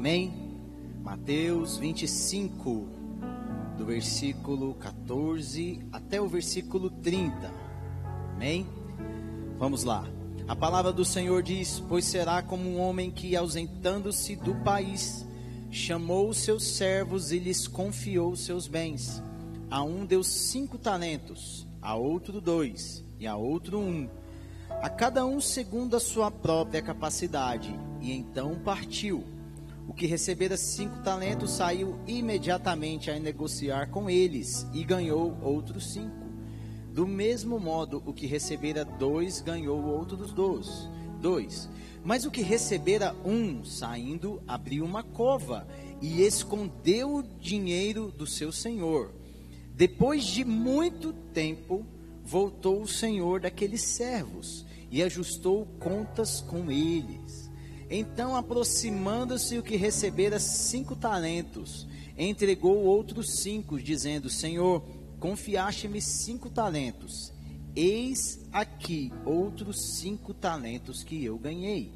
Amém? Mateus 25, do versículo 14 até o versículo 30. Amém? Vamos lá. A palavra do Senhor diz: Pois será como um homem que, ausentando-se do país, chamou os seus servos e lhes confiou os seus bens. A um deu cinco talentos, a outro dois, e a outro um. A cada um segundo a sua própria capacidade, e então partiu. O que recebera cinco talentos saiu imediatamente a negociar com eles e ganhou outros cinco. Do mesmo modo, o que recebera dois ganhou outros dois. dois. Mas o que recebera um, saindo, abriu uma cova e escondeu o dinheiro do seu senhor. Depois de muito tempo, voltou o senhor daqueles servos e ajustou contas com eles. Então, aproximando-se o que recebera cinco talentos, entregou outros cinco, dizendo: Senhor, confiaste-me cinco talentos. Eis aqui outros cinco talentos que eu ganhei.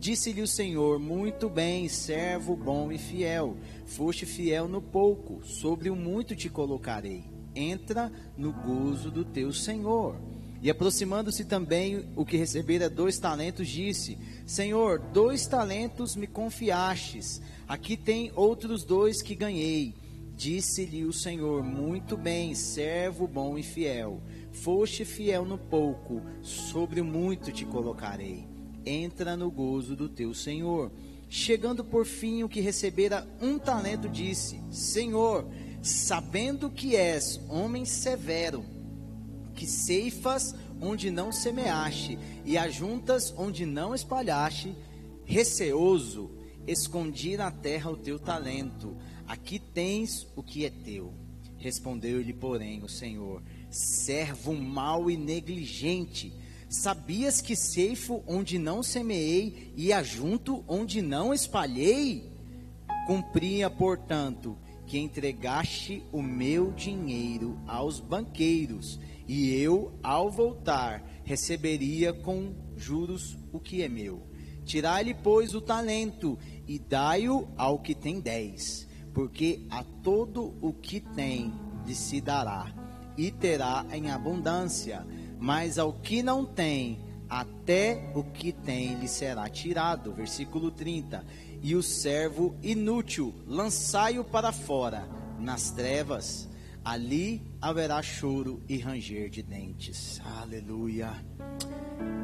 Disse-lhe o Senhor: Muito bem, servo bom e fiel. Foste fiel no pouco, sobre o muito te colocarei. Entra no gozo do teu Senhor. E aproximando-se também o que recebera dois talentos, disse: Senhor, dois talentos me confiastes, aqui tem outros dois que ganhei. Disse-lhe o Senhor: Muito bem, servo bom e fiel. Foste fiel no pouco, sobre o muito te colocarei. Entra no gozo do teu Senhor. Chegando por fim o que recebera um talento, disse: Senhor, sabendo que és homem severo, que ceifas onde não semeaste e ajuntas onde não espalhaste, receoso, escondi na terra o teu talento. Aqui tens o que é teu. Respondeu-lhe, porém, o Senhor: Servo mau e negligente, sabias que ceifo onde não semeei e ajunto onde não espalhei? Cumpria, portanto, que entregaste o meu dinheiro aos banqueiros e eu, ao voltar, receberia com juros o que é meu. Tirai-lhe, pois, o talento e dai-o ao que tem dez, porque a todo o que tem lhe se dará, e terá em abundância, mas ao que não tem, até o que tem lhe será tirado. Versículo 30. E o servo inútil, lançai-o para fora, nas trevas, ali haverá choro e ranger de dentes. Aleluia.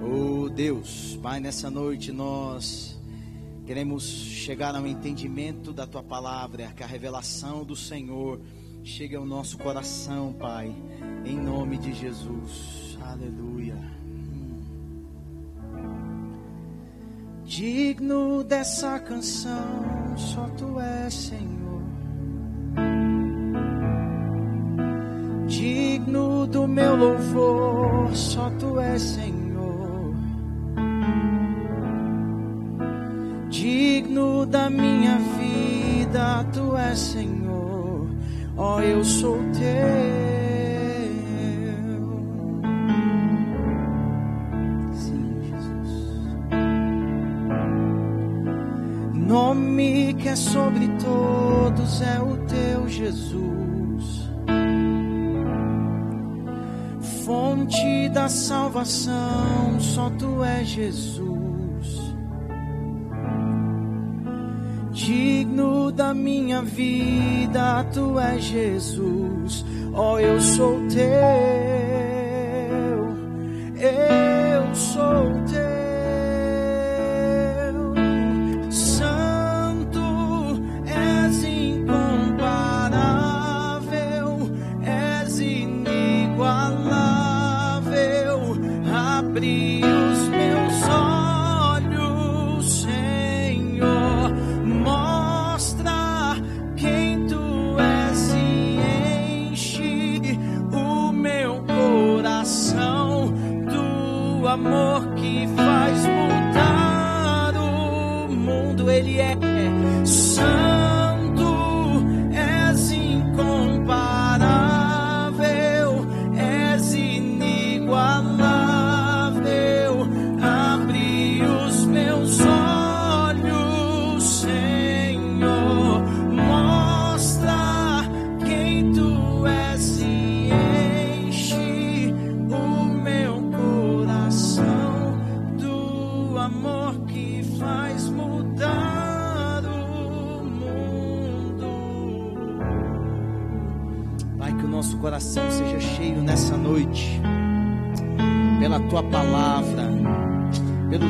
Oh Deus, Pai, nessa noite nós queremos chegar ao entendimento da tua palavra, que a revelação do Senhor chegue ao nosso coração, Pai, em nome de Jesus. Aleluia. Digno dessa canção, só tu és, Senhor. Digno do meu louvor, só tu és Senhor. Digno da minha vida, tu és Senhor. Ó, oh, eu sou teu. Sim, Jesus. Nome que é sobre todos é o teu Jesus. Fonte da salvação, só tu és Jesus. Digno da minha vida, tu és Jesus. Oh, eu sou teu, eu sou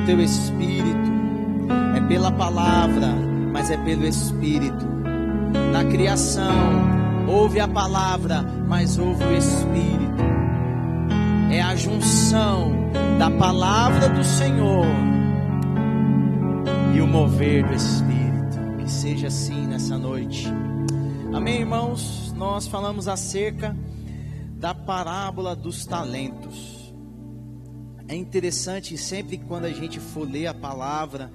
teu espírito. É pela palavra, mas é pelo espírito. Na criação, ouve a palavra, mas ouve o espírito. É a junção da palavra do Senhor e o mover do Espírito. Que seja assim nessa noite. Amém, irmãos? Nós falamos acerca da parábola dos talentos. É interessante sempre quando a gente for ler a palavra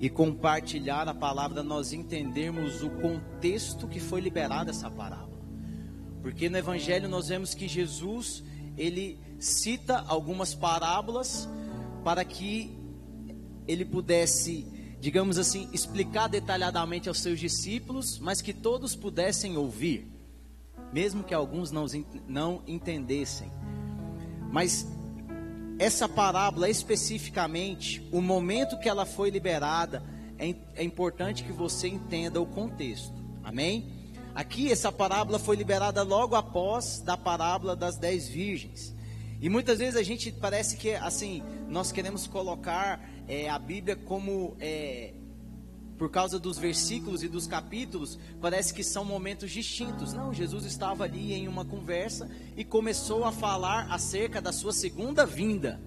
e compartilhar a palavra, nós entendermos o contexto que foi liberada essa parábola. Porque no Evangelho nós vemos que Jesus, ele cita algumas parábolas para que ele pudesse, digamos assim, explicar detalhadamente aos seus discípulos, mas que todos pudessem ouvir, mesmo que alguns não, não entendessem. Mas essa parábola especificamente, o momento que ela foi liberada, é, é importante que você entenda o contexto. Amém? Aqui essa parábola foi liberada logo após da parábola das dez virgens. E muitas vezes a gente parece que assim nós queremos colocar é, a Bíblia como é, por causa dos versículos e dos capítulos, parece que são momentos distintos. Não, Jesus estava ali em uma conversa e começou a falar acerca da sua segunda vinda.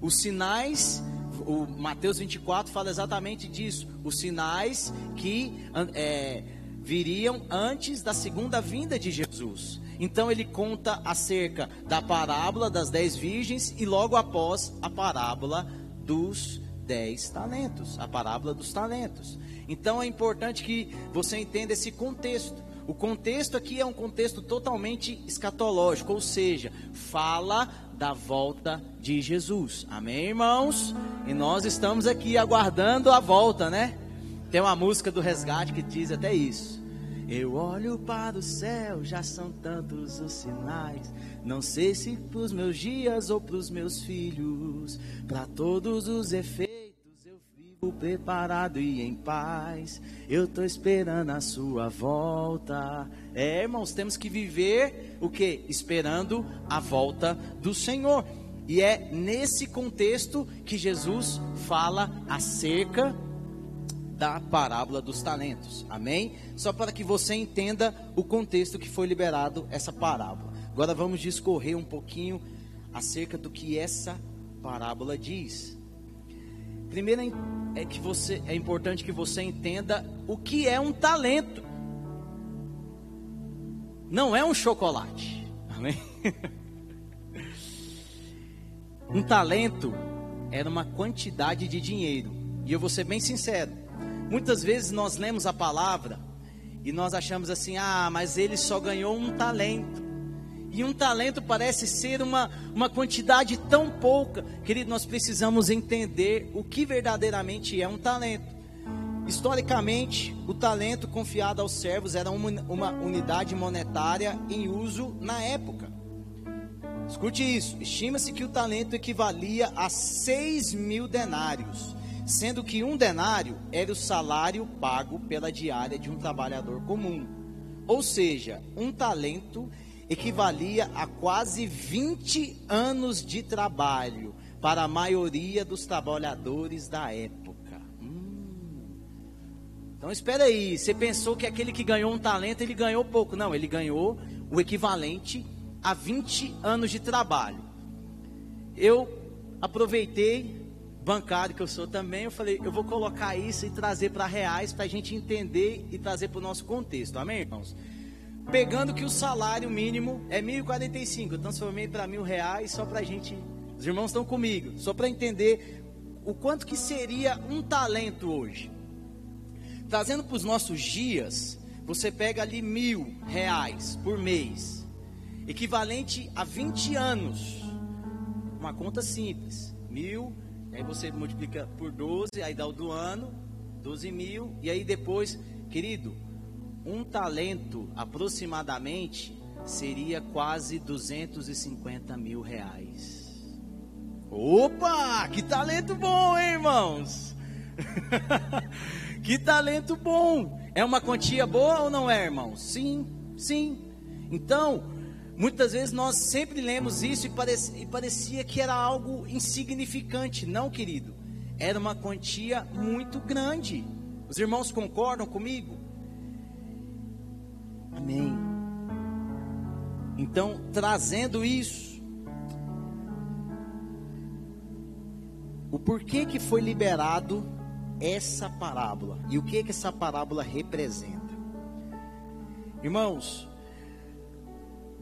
Os sinais, o Mateus 24 fala exatamente disso. Os sinais que é, viriam antes da segunda vinda de Jesus. Então ele conta acerca da parábola das dez virgens e logo após a parábola dos dez talentos, a parábola dos talentos. Então é importante que você entenda esse contexto. O contexto aqui é um contexto totalmente escatológico, ou seja, fala da volta de Jesus. Amém, irmãos? E nós estamos aqui aguardando a volta, né? Tem uma música do resgate que diz até isso. Eu olho para o céu, já são tantos os sinais. Não sei se para os meus dias ou para os meus filhos, para todos os efeitos preparado e em paz. Eu tô esperando a sua volta. É, irmãos, temos que viver o que? Esperando a volta do Senhor. E é nesse contexto que Jesus fala acerca da parábola dos talentos. Amém? Só para que você entenda o contexto que foi liberado essa parábola. Agora vamos discorrer um pouquinho acerca do que essa parábola diz. Primeiro é que você é importante que você entenda o que é um talento. Não é um chocolate. Amém? Um talento era uma quantidade de dinheiro. E eu vou ser bem sincero. Muitas vezes nós lemos a palavra e nós achamos assim: ah, mas ele só ganhou um talento. E um talento parece ser uma, uma quantidade tão pouca. Querido, nós precisamos entender o que verdadeiramente é um talento. Historicamente, o talento confiado aos servos era uma, uma unidade monetária em uso na época. Escute isso: estima-se que o talento equivalia a 6 mil denários sendo que um denário era o salário pago pela diária de um trabalhador comum. Ou seja, um talento equivalia a quase 20 anos de trabalho para a maioria dos trabalhadores da época. Hum. Então espera aí, você pensou que aquele que ganhou um talento, ele ganhou pouco. Não, ele ganhou o equivalente a 20 anos de trabalho. Eu aproveitei bancário que eu sou também, eu falei, eu vou colocar isso e trazer para reais para a gente entender e trazer para o nosso contexto, amém, irmãos? Pegando que o salário mínimo é 1.045, eu transformei para mil reais só para a gente, os irmãos estão comigo, só para entender o quanto que seria um talento hoje. Trazendo para os nossos dias, você pega ali mil reais por mês, equivalente a 20 anos, uma conta simples, mil Aí você multiplica por 12, aí dá o do ano, 12 mil. E aí depois, querido, um talento aproximadamente seria quase 250 mil reais. Opa, que talento bom, hein, irmãos? que talento bom. É uma quantia boa ou não é, irmãos? Sim, sim. Então, muitas vezes nós sempre lemos isso e e parecia que era algo insignificante. Não, querido. Era uma quantia muito grande. Os irmãos concordam comigo? Amém. Então, trazendo isso, o porquê que foi liberado essa parábola e o que que essa parábola representa? Irmãos,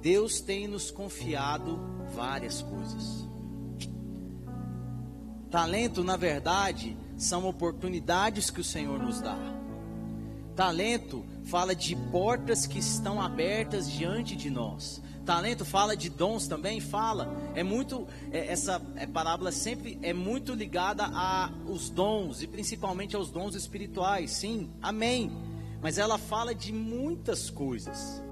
Deus tem nos confiado várias coisas. Talento, na verdade, são oportunidades que o Senhor nos dá. Talento fala de portas que estão abertas diante de nós. Talento fala de dons também, fala. É muito é, essa é, parábola sempre é muito ligada aos dons e principalmente aos dons espirituais. Sim, amém. Mas ela fala de muitas coisas.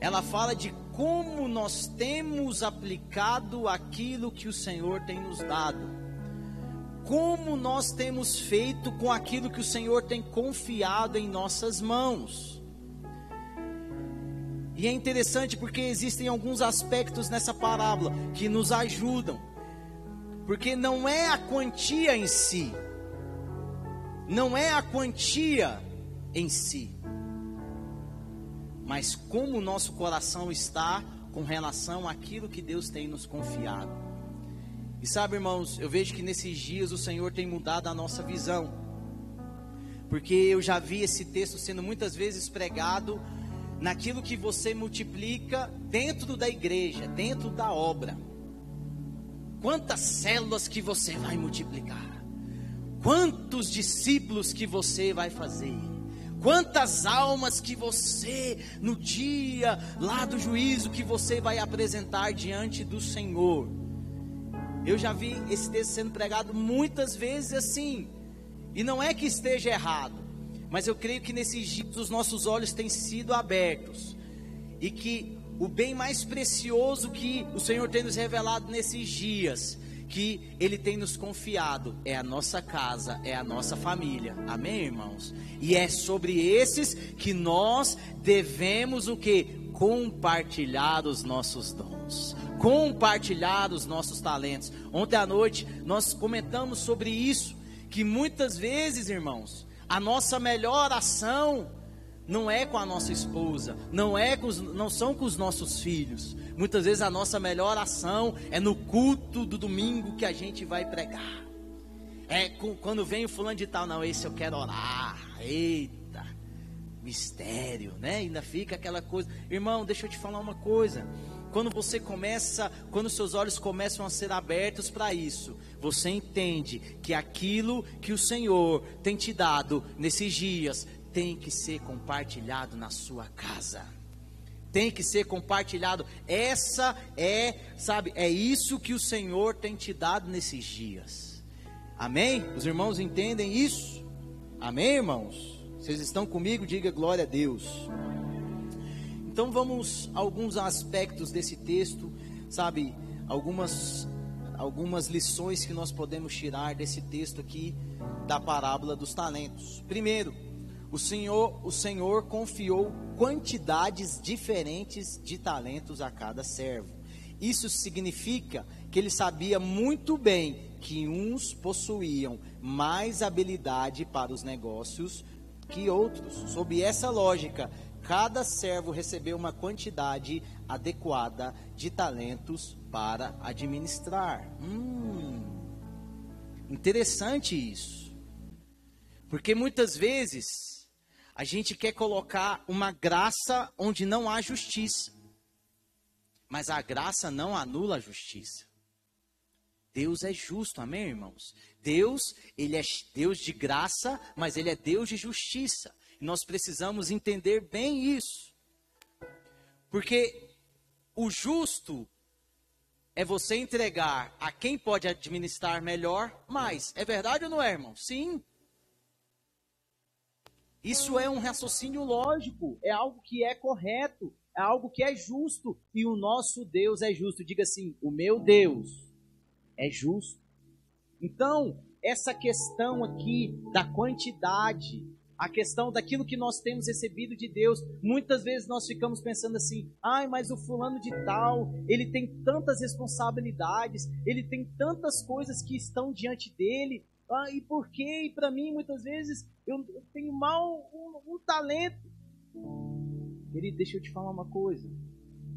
Ela fala de como nós temos aplicado aquilo que o Senhor tem nos dado como nós temos feito com aquilo que o Senhor tem confiado em nossas mãos. E é interessante porque existem alguns aspectos nessa parábola que nos ajudam. Porque não é a quantia em si, não é a quantia em si, mas como o nosso coração está com relação àquilo que Deus tem nos confiado. E sabe, irmãos, eu vejo que nesses dias o Senhor tem mudado a nossa visão. Porque eu já vi esse texto sendo muitas vezes pregado naquilo que você multiplica dentro da igreja, dentro da obra. Quantas células que você vai multiplicar? Quantos discípulos que você vai fazer? Quantas almas que você, no dia lá do juízo, que você vai apresentar diante do Senhor? Eu já vi esse texto sendo pregado muitas vezes assim. E não é que esteja errado, mas eu creio que nesses dias os nossos olhos têm sido abertos. E que o bem mais precioso que o Senhor tem nos revelado nesses dias, que Ele tem nos confiado, é a nossa casa, é a nossa família. Amém, irmãos? E é sobre esses que nós devemos o que? Compartilhar os nossos dons compartilhar os nossos talentos. Ontem à noite nós comentamos sobre isso, que muitas vezes, irmãos, a nossa melhor ação não é com a nossa esposa, não é com os, não são com os nossos filhos. Muitas vezes a nossa melhor ação é no culto do domingo que a gente vai pregar. É com, quando vem o fulano de tal, não, esse eu quero orar. Eita, mistério, né? Ainda fica aquela coisa. Irmão, deixa eu te falar uma coisa quando você começa, quando seus olhos começam a ser abertos para isso, você entende que aquilo que o Senhor tem te dado nesses dias tem que ser compartilhado na sua casa. Tem que ser compartilhado. Essa é, sabe, é isso que o Senhor tem te dado nesses dias. Amém? Os irmãos entendem isso? Amém, irmãos? Vocês estão comigo? Diga glória a Deus. Então vamos a alguns aspectos desse texto, sabe, algumas algumas lições que nós podemos tirar desse texto aqui da parábola dos talentos. Primeiro, o Senhor, o Senhor confiou quantidades diferentes de talentos a cada servo. Isso significa que ele sabia muito bem que uns possuíam mais habilidade para os negócios que outros. Sob essa lógica, cada servo recebeu uma quantidade adequada de talentos para administrar. Hum, interessante isso. Porque muitas vezes a gente quer colocar uma graça onde não há justiça. Mas a graça não anula a justiça. Deus é justo, amém, irmãos? Deus, ele é Deus de graça, mas ele é Deus de justiça. Nós precisamos entender bem isso. Porque o justo é você entregar a quem pode administrar melhor mais. É verdade ou não é, irmão? Sim. Isso é um raciocínio lógico, é algo que é correto, é algo que é justo e o nosso Deus é justo. Diga assim: o meu Deus é justo. Então, essa questão aqui da quantidade, a questão daquilo que nós temos recebido de Deus, muitas vezes nós ficamos pensando assim: ai, mas o fulano de tal, ele tem tantas responsabilidades, ele tem tantas coisas que estão diante dele, ah, e por quê? E para mim, muitas vezes, eu, tenho mal um, um talento. Ele deixa eu te falar uma coisa: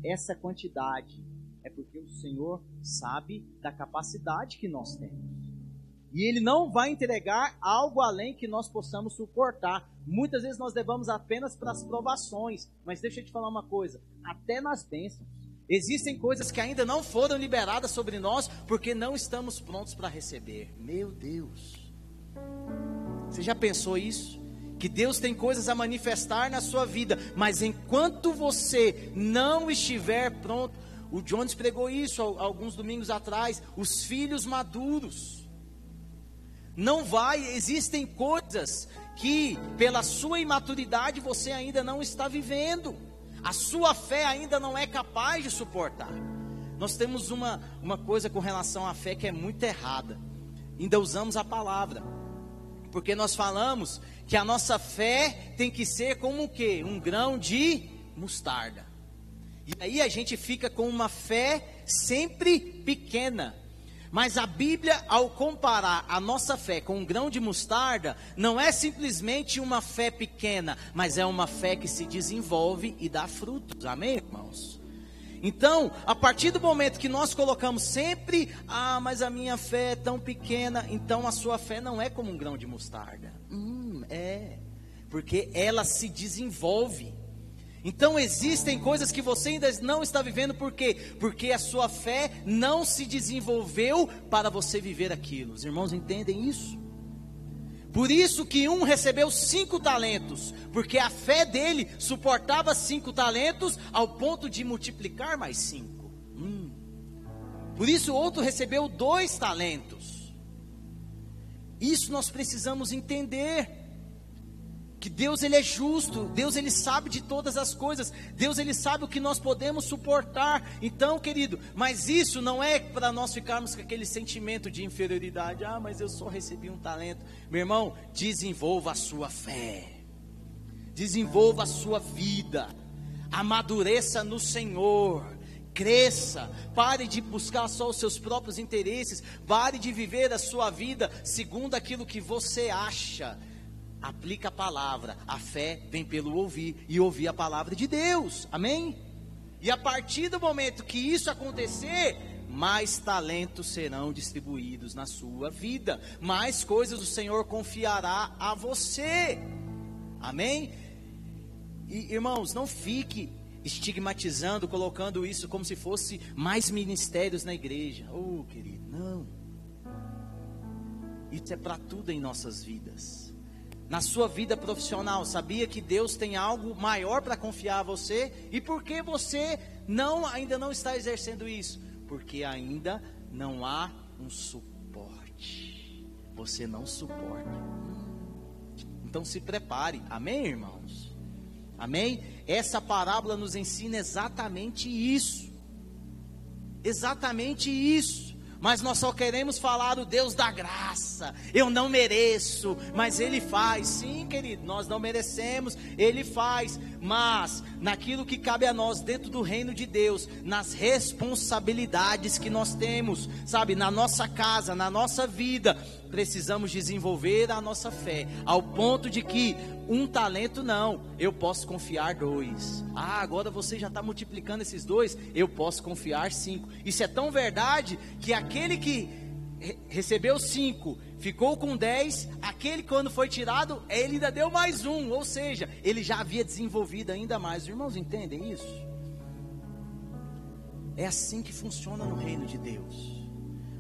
essa quantidade é porque o Senhor sabe da capacidade que nós temos. E Ele não vai entregar algo além que nós possamos suportar. Muitas vezes nós levamos apenas para as provações. Mas deixa eu te falar uma coisa: até nas bênçãos. Existem coisas que ainda não foram liberadas sobre nós porque não estamos prontos para receber. Meu Deus. Você já pensou isso? Que Deus tem coisas a manifestar na sua vida, mas enquanto você não estiver pronto, o Jones pregou isso alguns domingos atrás, os filhos maduros. Não vai, existem coisas que pela sua imaturidade você ainda não está vivendo a sua fé ainda não é capaz de suportar. Nós temos uma, uma coisa com relação à fé que é muito errada. Ainda usamos a palavra. Porque nós falamos que a nossa fé tem que ser como o quê? Um grão de mostarda. E aí a gente fica com uma fé sempre pequena. Mas a Bíblia, ao comparar a nossa fé com um grão de mostarda, não é simplesmente uma fé pequena, mas é uma fé que se desenvolve e dá frutos. Amém, irmãos? Então, a partir do momento que nós colocamos sempre, ah, mas a minha fé é tão pequena, então a sua fé não é como um grão de mostarda. Hum, é, porque ela se desenvolve. Então existem coisas que você ainda não está vivendo, por quê? Porque a sua fé não se desenvolveu para você viver aquilo. Os irmãos entendem isso? Por isso que um recebeu cinco talentos, porque a fé dele suportava cinco talentos ao ponto de multiplicar mais cinco. Hum. Por isso o outro recebeu dois talentos. Isso nós precisamos entender que Deus ele é justo, Deus ele sabe de todas as coisas, Deus ele sabe o que nós podemos suportar. Então, querido, mas isso não é para nós ficarmos com aquele sentimento de inferioridade. Ah, mas eu só recebi um talento. Meu irmão, desenvolva a sua fé. Desenvolva a sua vida. Amadureça no Senhor cresça, pare de buscar só os seus próprios interesses, pare de viver a sua vida segundo aquilo que você acha aplica a palavra. A fé vem pelo ouvir e ouvir a palavra de Deus. Amém? E a partir do momento que isso acontecer, mais talentos serão distribuídos na sua vida, mais coisas o Senhor confiará a você. Amém? E irmãos, não fique estigmatizando, colocando isso como se fosse mais ministérios na igreja. Oh, querido, não. Isso é para tudo em nossas vidas na sua vida profissional, sabia que Deus tem algo maior para confiar a você? E por que você não ainda não está exercendo isso? Porque ainda não há um suporte. Você não suporta. Então se prepare. Amém, irmãos? Amém? Essa parábola nos ensina exatamente isso. Exatamente isso mas nós só queremos falar o Deus da graça. Eu não mereço, mas Ele faz. Sim, querido, nós não merecemos, Ele faz. Mas naquilo que cabe a nós dentro do reino de Deus, nas responsabilidades que nós temos, sabe, na nossa casa, na nossa vida, precisamos desenvolver a nossa fé, ao ponto de que um talento não, eu posso confiar dois. Ah, agora você já está multiplicando esses dois, eu posso confiar cinco. Isso é tão verdade que aquele que recebeu cinco, ficou com dez, aquele quando foi tirado, ele ainda deu mais um, ou seja, ele já havia desenvolvido ainda mais. Os irmãos entendem isso? É assim que funciona no reino de Deus.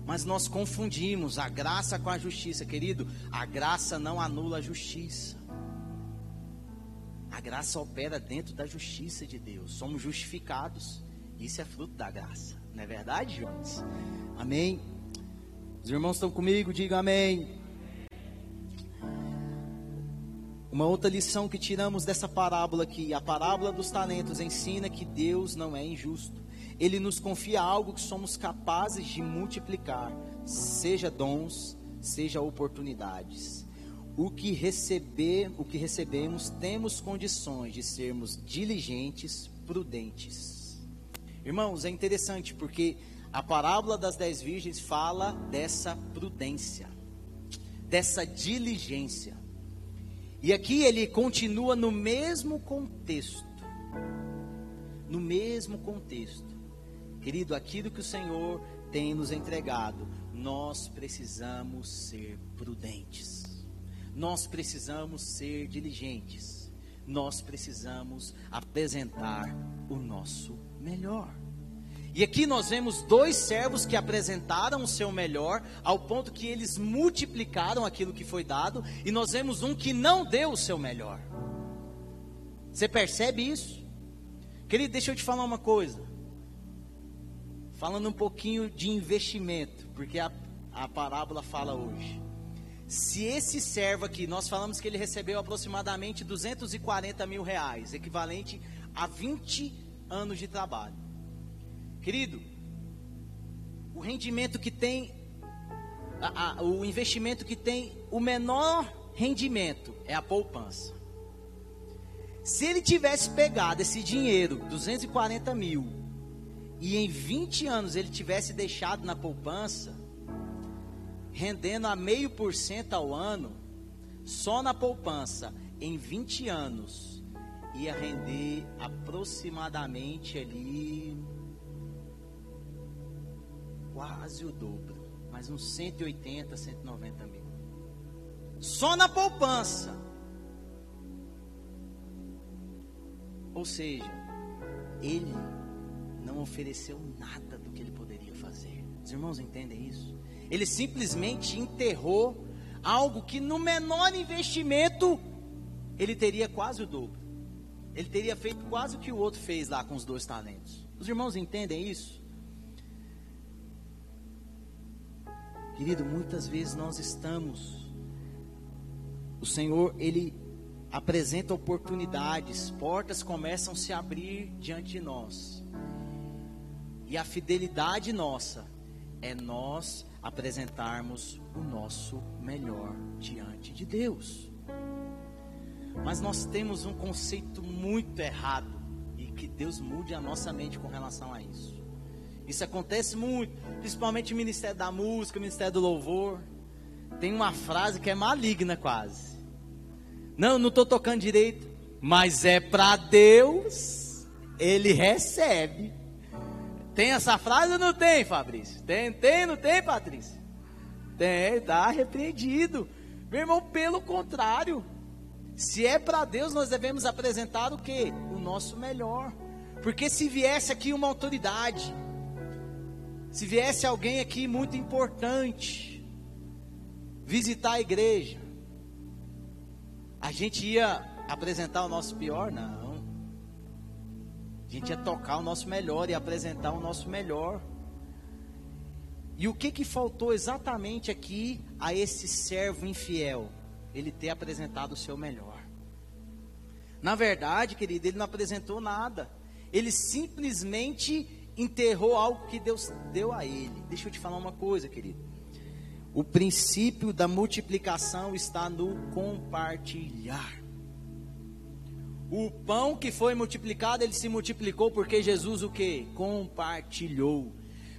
Mas nós confundimos a graça com a justiça, querido. A graça não anula a justiça. A graça opera dentro da justiça de Deus. Somos justificados. Isso é fruto da graça. Não é verdade, Jones? Amém. Os irmãos estão comigo? Digam amém. Uma outra lição que tiramos dessa parábola aqui, a parábola dos talentos ensina que Deus não é injusto. Ele nos confia algo que somos capazes de multiplicar. seja dons, seja oportunidades. O que receber, o que recebemos, temos condições de sermos diligentes, prudentes. Irmãos, é interessante porque a parábola das dez virgens fala dessa prudência, dessa diligência. E aqui ele continua no mesmo contexto. No mesmo contexto. Querido, aquilo que o Senhor tem nos entregado, nós precisamos ser prudentes. Nós precisamos ser diligentes. Nós precisamos apresentar o nosso melhor. E aqui nós vemos dois servos que apresentaram o seu melhor, ao ponto que eles multiplicaram aquilo que foi dado, e nós vemos um que não deu o seu melhor. Você percebe isso? Querido, deixa eu te falar uma coisa. Falando um pouquinho de investimento, porque a, a parábola fala hoje. Se esse servo aqui, nós falamos que ele recebeu aproximadamente 240 mil reais, equivalente a 20 anos de trabalho. Querido, o rendimento que tem, a, a, o investimento que tem o menor rendimento é a poupança. Se ele tivesse pegado esse dinheiro, 240 mil, e em 20 anos ele tivesse deixado na poupança, rendendo a meio por cento ao ano, só na poupança, em 20 anos, ia render aproximadamente ali quase o dobro, mais uns 180, 190 mil. Só na poupança. Ou seja, ele não ofereceu nada do que ele poderia fazer. Os irmãos entendem isso? Ele simplesmente enterrou algo que no menor investimento ele teria quase o dobro. Ele teria feito quase o que o outro fez lá com os dois talentos. Os irmãos entendem isso? Querido, muitas vezes nós estamos. O Senhor, Ele apresenta oportunidades, portas começam a se abrir diante de nós. E a fidelidade nossa é nós apresentarmos o nosso melhor diante de Deus. Mas nós temos um conceito muito errado e que Deus mude a nossa mente com relação a isso. Isso acontece muito, principalmente no Ministério da Música, Ministério do Louvor. Tem uma frase que é maligna quase. Não, não estou tocando direito, mas é para Deus, ele recebe. Tem essa frase ou não tem, Fabrício? Tem, tem, não tem, Patrícia? Tem, tá repreendido. Meu irmão, pelo contrário, se é para Deus, nós devemos apresentar o que? O nosso melhor. Porque se viesse aqui uma autoridade, se viesse alguém aqui muito importante visitar a igreja, a gente ia apresentar o nosso pior? Não. A gente ia tocar o nosso melhor e apresentar o nosso melhor. E o que que faltou exatamente aqui a esse servo infiel? Ele ter apresentado o seu melhor. Na verdade, querido, ele não apresentou nada. Ele simplesmente enterrou algo que Deus deu a ele. Deixa eu te falar uma coisa, querido. O princípio da multiplicação está no compartilhar. O pão que foi multiplicado, ele se multiplicou porque Jesus o que? Compartilhou.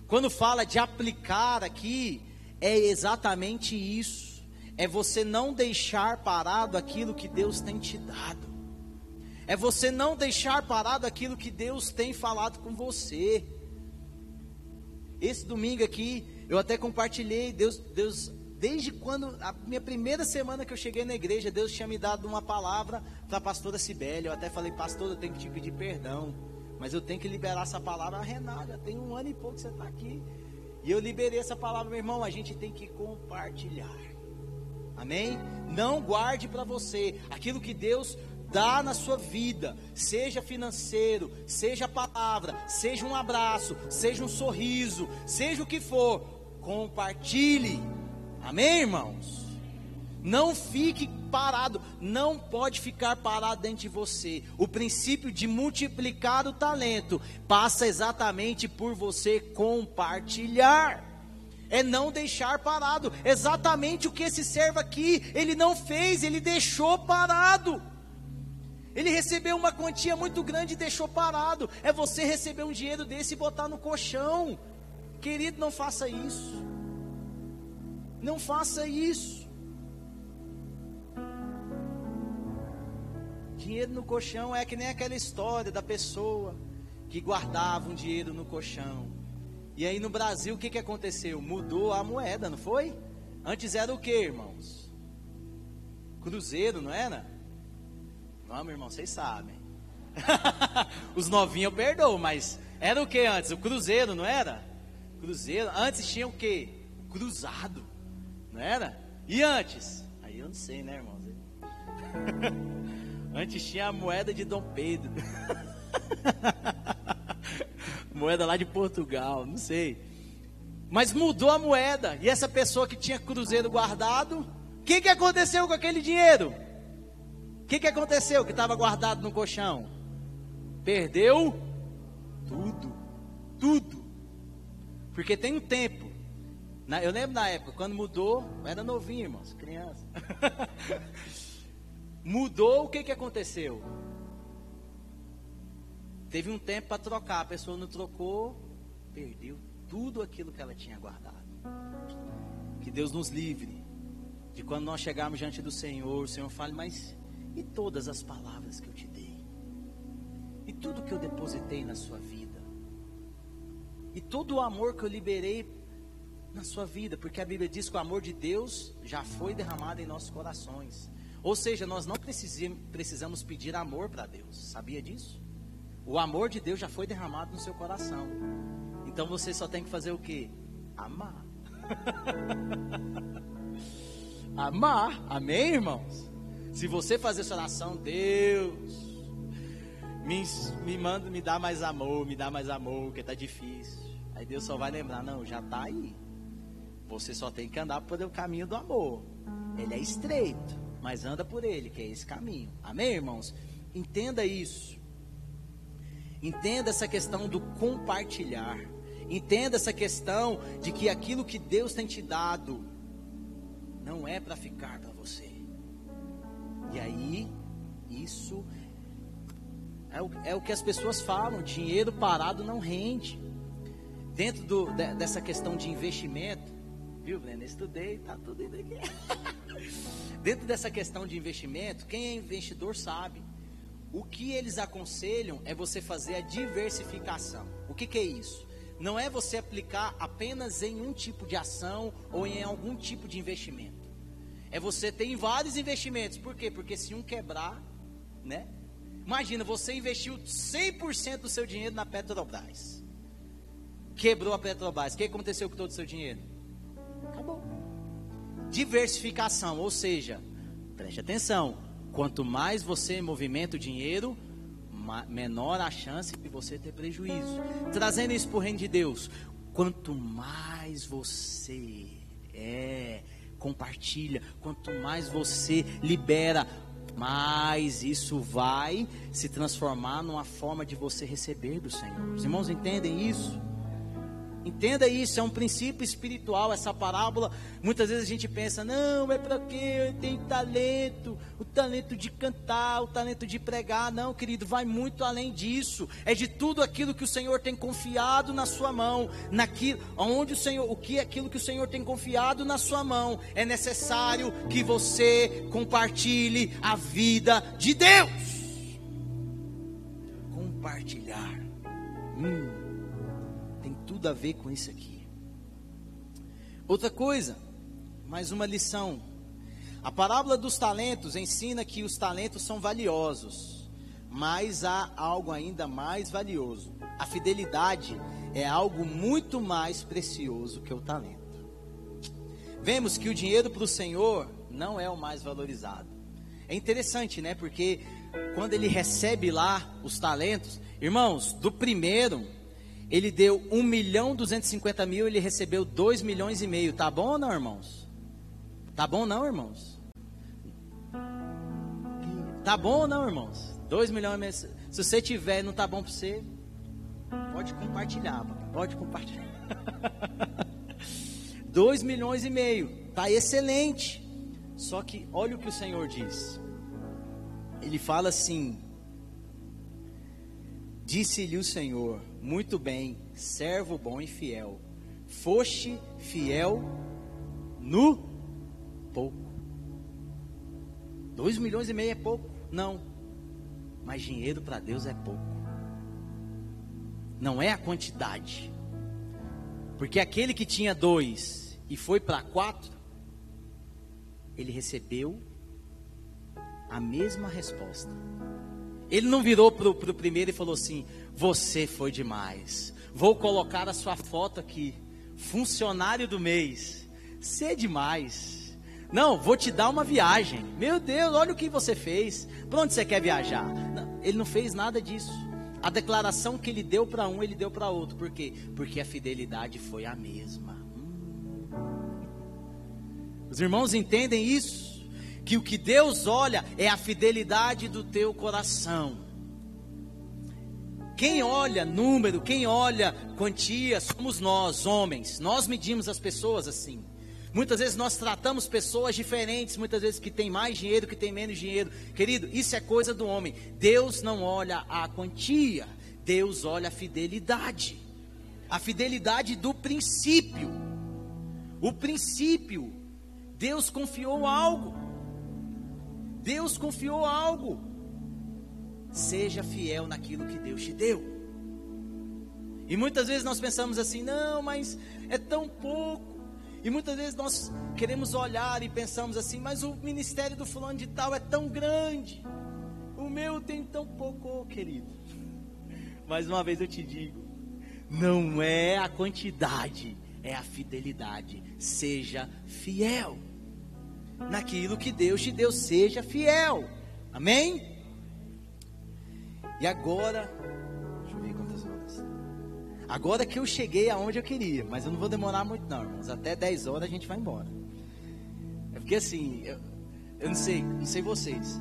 Quando fala de aplicar aqui, é exatamente isso. É você não deixar parado aquilo que Deus tem te dado. É você não deixar parado aquilo que Deus tem falado com você. Esse domingo aqui, eu até compartilhei, Deus, Deus, desde quando, a minha primeira semana que eu cheguei na igreja, Deus tinha me dado uma palavra para a pastora Sibélia. Eu até falei, pastor, eu tenho que te pedir perdão, mas eu tenho que liberar essa palavra. a Renata, tem um ano e pouco que você está aqui. E eu liberei essa palavra, meu irmão, a gente tem que compartilhar. Amém? Não guarde para você aquilo que Deus dá na sua vida, seja financeiro, seja palavra, seja um abraço, seja um sorriso, seja o que for, compartilhe. Amém, irmãos? Não fique parado, não pode ficar parado dentro de você. O princípio de multiplicar o talento passa exatamente por você compartilhar. é não deixar parado. Exatamente o que esse servo aqui, ele não fez, ele deixou parado. Ele recebeu uma quantia muito grande e deixou parado. É você receber um dinheiro desse e botar no colchão. Querido, não faça isso. Não faça isso. Dinheiro no colchão é que nem aquela história da pessoa que guardava um dinheiro no colchão. E aí no Brasil o que, que aconteceu? Mudou a moeda, não foi? Antes era o que, irmãos? Cruzeiro, não era? Vamos, irmão, vocês sabem. Os novinhos eu perdoo, mas era o que antes? O cruzeiro, não era? Cruzeiro. Antes tinha o que? Cruzado, não era? E antes? Aí eu não sei, né, irmãos? antes tinha a moeda de Dom Pedro. moeda lá de Portugal, não sei. Mas mudou a moeda. E essa pessoa que tinha cruzeiro guardado, o que, que aconteceu com aquele dinheiro? O que, que aconteceu que estava guardado no colchão? Perdeu tudo. Tudo. Porque tem um tempo. eu lembro na época, quando mudou, eu era novinho, irmãos, criança. mudou, o que, que aconteceu? Teve um tempo para trocar, a pessoa não trocou, perdeu tudo aquilo que ela tinha guardado. Que Deus nos livre de quando nós chegarmos diante do Senhor, o Senhor fale, mas e todas as palavras que eu te dei? E tudo que eu depositei na sua vida? E todo o amor que eu liberei na sua vida? Porque a Bíblia diz que o amor de Deus já foi derramado em nossos corações. Ou seja, nós não precisamos pedir amor para Deus. Sabia disso? O amor de Deus já foi derramado no seu coração. Então você só tem que fazer o que? Amar. Amar. Amém, irmãos? Se você fazer essa oração, Deus, me, me manda, me dá mais amor, me dá mais amor, que está difícil. Aí Deus só vai lembrar, não, já está aí. Você só tem que andar por o caminho do amor. Ele é estreito, mas anda por ele, que é esse caminho. Amém, irmãos? Entenda isso. Entenda essa questão do compartilhar. Entenda essa questão de que aquilo que Deus tem te dado não é para ficar para. E aí, isso é o, é o que as pessoas falam: dinheiro parado não rende. Dentro do, de, dessa questão de investimento, viu, Brenda? Estudei, tá tudo indo aqui. Dentro dessa questão de investimento, quem é investidor sabe. O que eles aconselham é você fazer a diversificação. O que, que é isso? Não é você aplicar apenas em um tipo de ação ou em algum tipo de investimento. É você ter vários investimentos. Por quê? Porque se um quebrar, né? Imagina, você investiu 100% do seu dinheiro na Petrobras. Quebrou a Petrobras. O que aconteceu com todo o seu dinheiro? Acabou. Diversificação, ou seja, preste atenção. Quanto mais você movimenta o dinheiro, menor a chance de você ter prejuízo. Trazendo isso para o reino de Deus, quanto mais você é compartilha, quanto mais você libera, mais isso vai se transformar numa forma de você receber do Senhor. Os irmãos entendem isso? Entenda isso, é um princípio espiritual essa parábola. Muitas vezes a gente pensa, não, é para quê? Eu tenho talento, o talento de cantar, o talento de pregar. Não, querido, vai muito além disso. É de tudo aquilo que o Senhor tem confiado na sua mão, naquilo, onde o Senhor, o que é aquilo que o Senhor tem confiado na sua mão. É necessário que você compartilhe a vida de Deus. Compartilhar. Hum tudo a ver com isso aqui. Outra coisa, mais uma lição. A parábola dos talentos ensina que os talentos são valiosos, mas há algo ainda mais valioso. A fidelidade é algo muito mais precioso que o talento. Vemos que o dinheiro para o Senhor não é o mais valorizado. É interessante, né? Porque quando ele recebe lá os talentos, irmãos, do primeiro ele deu 1 milhão 250 mil, ele recebeu 2 milhões e meio. Tá bom ou não, irmãos? Tá bom não, irmãos? Tá bom ou não, irmãos? 2 milhões e meio. Se você tiver não tá bom para você, pode compartilhar, pode compartilhar. 2 milhões e meio. Tá excelente. Só que olha o que o Senhor diz. Ele fala assim: Disse-lhe o Senhor: Muito bem, servo bom e fiel. Foste fiel no pouco. Dois milhões e meio é pouco? Não. Mas dinheiro para Deus é pouco. Não é a quantidade. Porque aquele que tinha dois e foi para quatro, ele recebeu a mesma resposta. Ele não virou para o primeiro e falou assim: Você foi demais. Vou colocar a sua foto aqui. Funcionário do mês. Você é demais. Não, vou te dar uma viagem. Meu Deus, olha o que você fez. Para onde você quer viajar? Não, ele não fez nada disso. A declaração que ele deu para um, ele deu para outro. Por quê? Porque a fidelidade foi a mesma. Hum. Os irmãos entendem isso? que o que Deus olha é a fidelidade do teu coração. Quem olha número, quem olha quantia, somos nós, homens. Nós medimos as pessoas assim. Muitas vezes nós tratamos pessoas diferentes, muitas vezes que tem mais dinheiro, que tem menos dinheiro. Querido, isso é coisa do homem. Deus não olha a quantia, Deus olha a fidelidade. A fidelidade do princípio. O princípio. Deus confiou algo. Deus confiou algo. Seja fiel naquilo que Deus te deu. E muitas vezes nós pensamos assim: não, mas é tão pouco. E muitas vezes nós queremos olhar e pensamos assim: mas o ministério do fulano de tal é tão grande. O meu tem tão pouco, querido. Mais uma vez eu te digo: não é a quantidade, é a fidelidade. Seja fiel naquilo que Deus te deu, seja fiel. Amém? E agora, deixa eu ver quantas horas. Agora que eu cheguei aonde eu queria, mas eu não vou demorar muito não, irmãos. Até 10 horas a gente vai embora. É porque assim, eu, eu não sei, não sei vocês.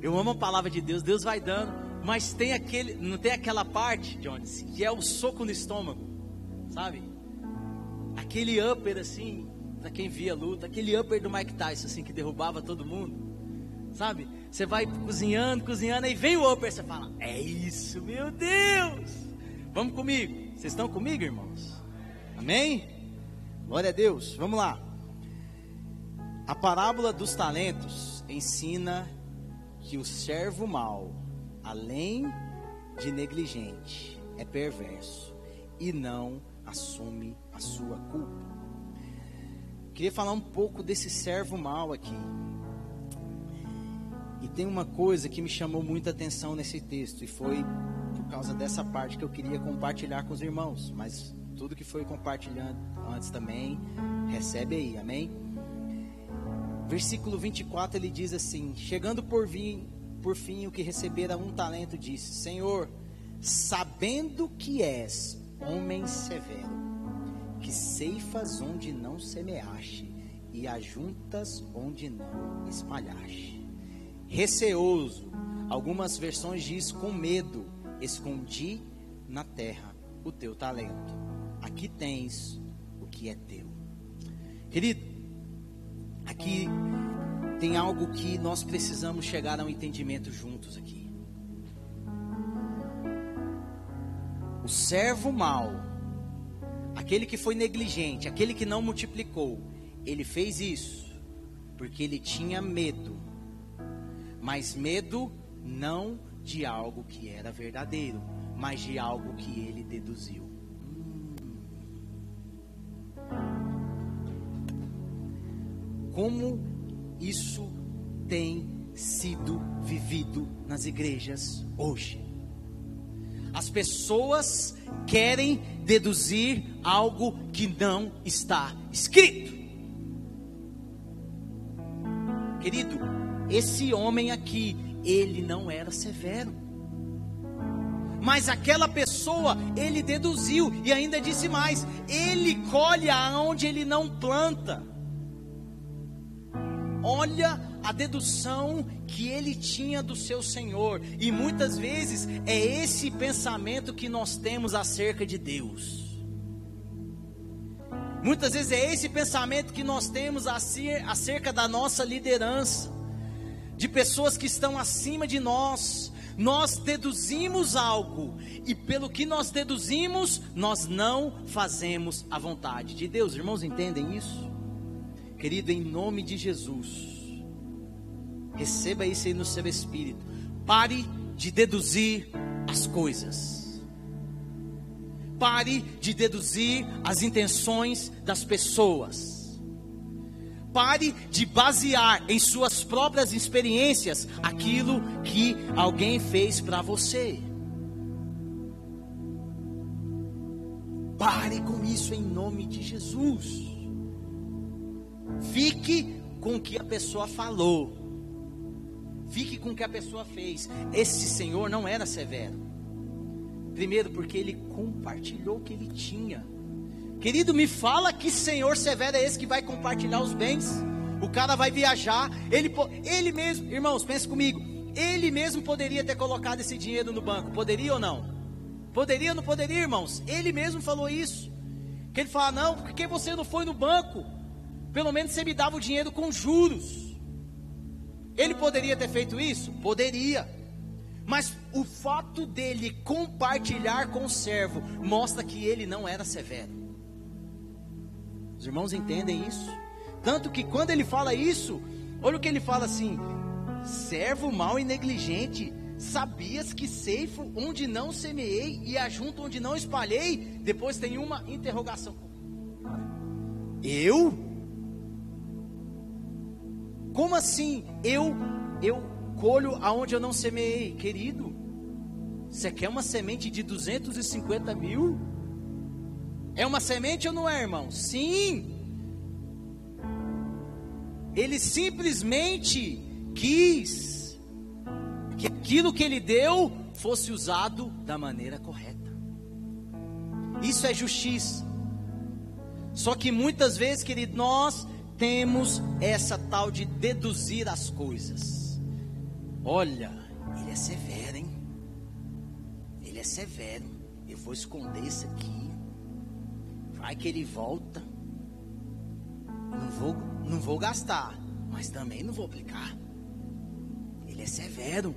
Eu amo a palavra de Deus, Deus vai dando, mas tem aquele, não tem aquela parte, Jones, que é o soco no estômago, sabe? Aquele upper assim, para quem via luta, aquele upper do Mike Tyson, assim, que derrubava todo mundo. Sabe? Você vai cozinhando, cozinhando, aí vem o upper, você fala, é isso, meu Deus! Vamos comigo. Vocês estão comigo, irmãos? Amém? Glória a Deus. Vamos lá. A parábola dos talentos ensina que o servo mau, além de negligente, é perverso e não assume a sua culpa. Queria falar um pouco desse servo mal aqui. E tem uma coisa que me chamou muita atenção nesse texto, e foi por causa dessa parte que eu queria compartilhar com os irmãos. Mas tudo que foi compartilhando antes também, recebe aí, amém? Versículo 24 ele diz assim: Chegando por, por fim o que recebera um talento, disse: Senhor, sabendo que és homem severo, que ceifas onde não semeaste e ajuntas onde não espalhaste. Receoso, algumas versões diz com medo, escondi na terra o teu talento. Aqui tens o que é teu. Querido, aqui tem algo que nós precisamos chegar a um entendimento juntos aqui. O servo mau aquele que foi negligente, aquele que não multiplicou, ele fez isso porque ele tinha medo. Mas medo não de algo que era verdadeiro, mas de algo que ele deduziu. Como isso tem sido vivido nas igrejas hoje? As pessoas querem deduzir algo que não está escrito. Querido, esse homem aqui, ele não era severo. Mas aquela pessoa, ele deduziu e ainda disse mais: ele colhe aonde ele não planta. Olha a dedução que ele tinha do seu Senhor. E muitas vezes é esse pensamento que nós temos acerca de Deus. Muitas vezes é esse pensamento que nós temos acerca da nossa liderança, de pessoas que estão acima de nós. Nós deduzimos algo, e pelo que nós deduzimos, nós não fazemos a vontade de Deus. Irmãos, entendem isso? Querido, em nome de Jesus, receba isso aí no seu espírito. Pare de deduzir as coisas. Pare de deduzir as intenções das pessoas. Pare de basear em suas próprias experiências aquilo que alguém fez para você. Pare com isso em nome de Jesus. Fique com o que a pessoa falou. Fique com o que a pessoa fez. Esse Senhor não era severo. Primeiro, porque ele compartilhou o que ele tinha. Querido, me fala que Senhor severo é esse que vai compartilhar os bens. O cara vai viajar, ele, ele mesmo, irmãos, pense comigo, ele mesmo poderia ter colocado esse dinheiro no banco, poderia ou não? Poderia ou não poderia, irmãos? Ele mesmo falou isso. Que ele fala, não, porque você não foi no banco? Pelo menos você me dava o dinheiro com juros. Ele poderia ter feito isso? Poderia. Mas o fato dele compartilhar com o servo mostra que ele não era severo. Os irmãos entendem isso? Tanto que quando ele fala isso, olha o que ele fala assim: servo mau e negligente, sabias que ceifo onde não semeei e ajunto onde não espalhei? Depois tem uma interrogação. Eu? Como assim? Eu eu colho aonde eu não semeei. Querido, você quer uma semente de 250 mil? É uma semente ou não é, irmão? Sim. Ele simplesmente quis que aquilo que ele deu fosse usado da maneira correta. Isso é justiça. Só que muitas vezes, querido, nós temos essa tal de deduzir as coisas. Olha, ele é severo, hein? Ele é severo. Eu vou esconder isso aqui. Vai que ele volta. Não vou, não vou gastar, mas também não vou aplicar. Ele é severo.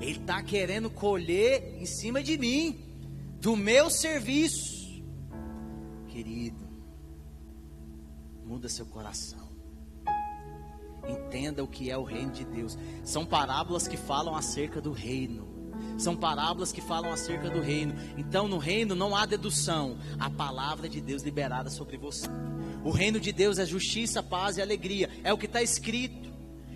Ele está querendo colher em cima de mim, do meu serviço. Querido, muda seu coração. Entenda o que é o reino de Deus. São parábolas que falam acerca do reino. São parábolas que falam acerca do reino. Então, no reino não há dedução. A palavra de Deus liberada sobre você. O reino de Deus é justiça, paz e alegria. É o que está escrito.